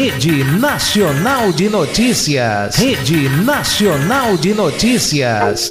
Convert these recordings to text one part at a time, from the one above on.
Rede Nacional de Notícias. Rede Nacional de Notícias.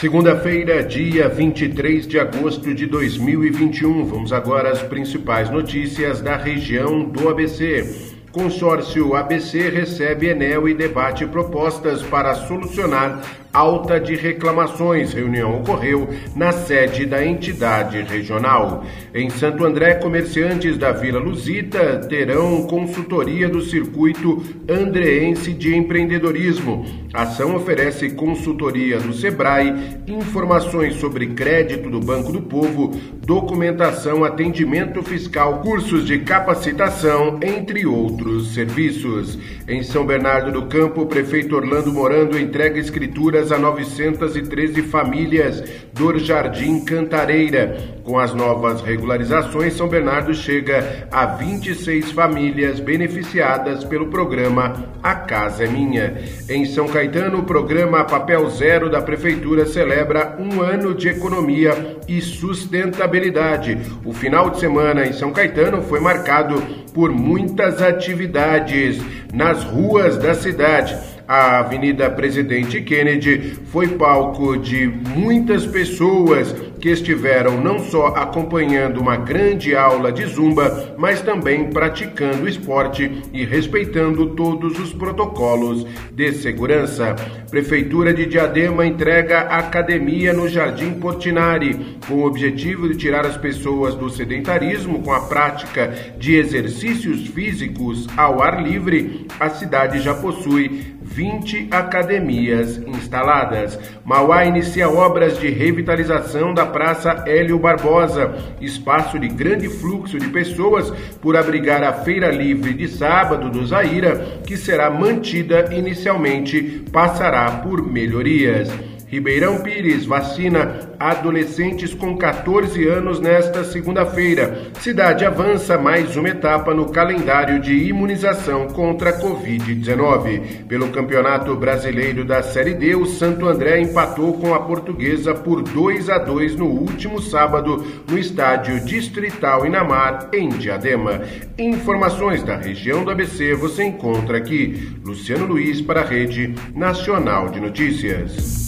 Segunda-feira, dia 23 de agosto de 2021. Vamos agora às principais notícias da região do ABC. Consórcio ABC recebe Enel e debate propostas para solucionar alta de reclamações. Reunião ocorreu na sede da entidade regional. Em Santo André, comerciantes da Vila Luzita terão consultoria do circuito andreense de empreendedorismo. A ação oferece consultoria do Sebrae, informações sobre crédito do Banco do Povo, documentação, atendimento fiscal, cursos de capacitação, entre outros serviços. Em São Bernardo do Campo, o prefeito Orlando Morando entrega escrituras a 913 famílias do Jardim Cantareira. Com as novas regularizações, São Bernardo chega a 26 famílias beneficiadas pelo programa A Casa é Minha. Em São Caetano, o programa Papel Zero da Prefeitura celebra um ano de economia e sustentabilidade. O final de semana em São Caetano foi marcado por muitas atividades nas ruas da cidade. A Avenida Presidente Kennedy foi palco de muitas pessoas que estiveram não só acompanhando uma grande aula de zumba, mas também praticando esporte e respeitando todos os protocolos de segurança. Prefeitura de Diadema entrega academia no Jardim Portinari, com o objetivo de tirar as pessoas do sedentarismo com a prática de exercícios físicos ao ar livre. A cidade já possui 20 academias instaladas. Mauá inicia obras de revitalização da Praça Hélio Barbosa, espaço de grande fluxo de pessoas por abrigar a Feira Livre de sábado do Zaira, que será mantida inicialmente, passará por melhorias. Ribeirão Pires vacina adolescentes com 14 anos nesta segunda-feira. Cidade avança mais uma etapa no calendário de imunização contra a Covid-19. Pelo Campeonato Brasileiro da Série D, o Santo André empatou com a Portuguesa por 2 a 2 no último sábado no estádio Distrital Inamar, em Diadema. Informações da região do ABC você encontra aqui. Luciano Luiz para a Rede Nacional de Notícias.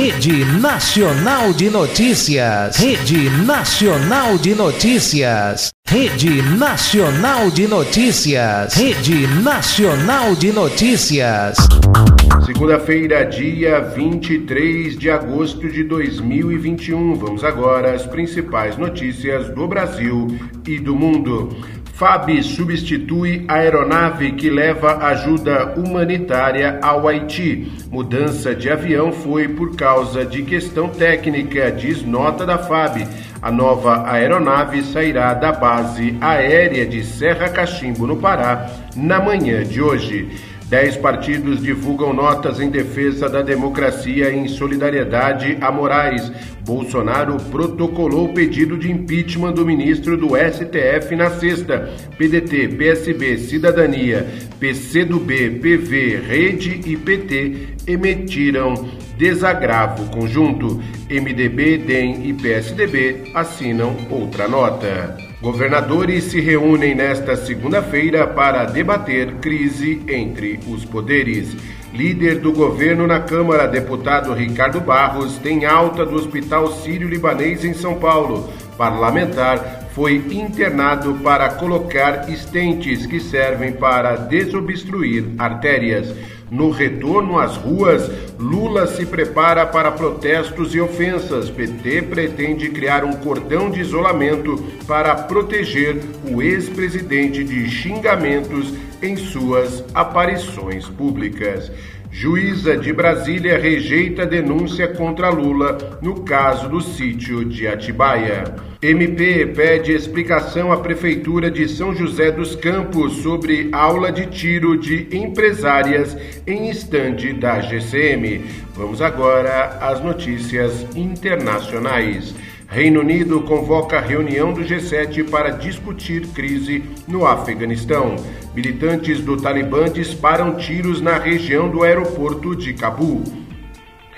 Rede Nacional de Notícias. Rede Nacional de Notícias. Rede Nacional de Notícias. Rede Nacional de Notícias. Segunda-feira, dia 23 de agosto de 2021. Vamos agora às principais notícias do Brasil e do mundo. FAB substitui a aeronave que leva ajuda humanitária ao Haiti. Mudança de avião foi por causa de questão técnica, diz nota da FAB. A nova aeronave sairá da base aérea de Serra Cachimbo, no Pará, na manhã de hoje. Dez partidos divulgam notas em defesa da democracia e em solidariedade a Moraes. Bolsonaro protocolou pedido de impeachment do ministro do STF na sexta. PDT, PSB, Cidadania, PCdoB, PV, Rede e PT emitiram desagravo conjunto. MDB, DEM e PSDB assinam outra nota. Governadores se reúnem nesta segunda-feira para debater crise entre os poderes. Líder do governo na Câmara, deputado Ricardo Barros, tem alta do Hospital Sírio-Libanês em São Paulo. Parlamentar foi internado para colocar estentes que servem para desobstruir artérias. No retorno às ruas, Lula se prepara para protestos e ofensas. PT pretende criar um cordão de isolamento para proteger o ex-presidente de xingamentos em suas aparições públicas. Juíza de Brasília rejeita denúncia contra Lula no caso do sítio de Atibaia. MP pede explicação à Prefeitura de São José dos Campos sobre aula de tiro de empresárias em estande da GCM. Vamos agora às notícias internacionais. Reino Unido convoca reunião do G7 para discutir crise no Afeganistão. Militantes do Talibã disparam tiros na região do aeroporto de Cabul.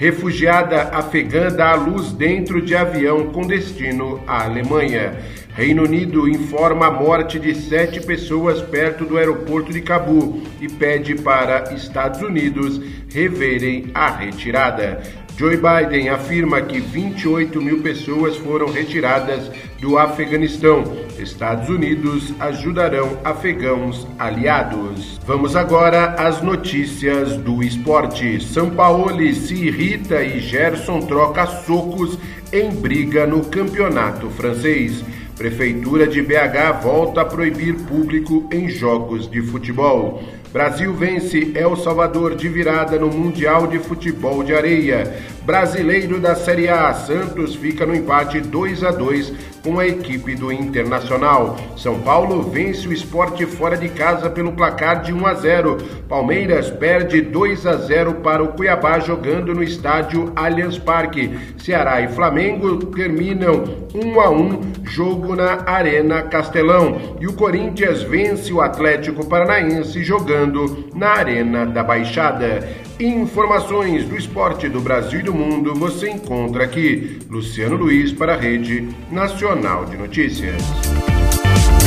Refugiada afegã dá à luz dentro de avião com destino à Alemanha. Reino Unido informa a morte de sete pessoas perto do aeroporto de Cabu e pede para Estados Unidos reverem a retirada. Joe Biden afirma que 28 mil pessoas foram retiradas do Afeganistão. Estados Unidos ajudarão afegãos aliados. Vamos agora às notícias do esporte. São Paulo se irrita e Gerson troca socos em briga no campeonato francês. Prefeitura de BH volta a proibir público em jogos de futebol. Brasil vence El Salvador de virada no Mundial de Futebol de Areia. Brasileiro da Série A, Santos fica no empate 2 a 2 com a equipe do Internacional. São Paulo vence o esporte fora de casa pelo placar de 1 a 0. Palmeiras perde 2 a 0 para o Cuiabá jogando no estádio Allianz Parque. Ceará e Flamengo terminam 1 a 1 jogo na Arena Castelão. E o Corinthians vence o Atlético Paranaense jogando na Arena da Baixada. Informações do esporte do Brasil e do mundo você encontra aqui. Luciano Luiz para a Rede Nacional de Notícias.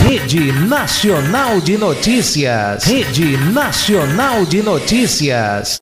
Rede Nacional de Notícias. Rede Nacional de Notícias.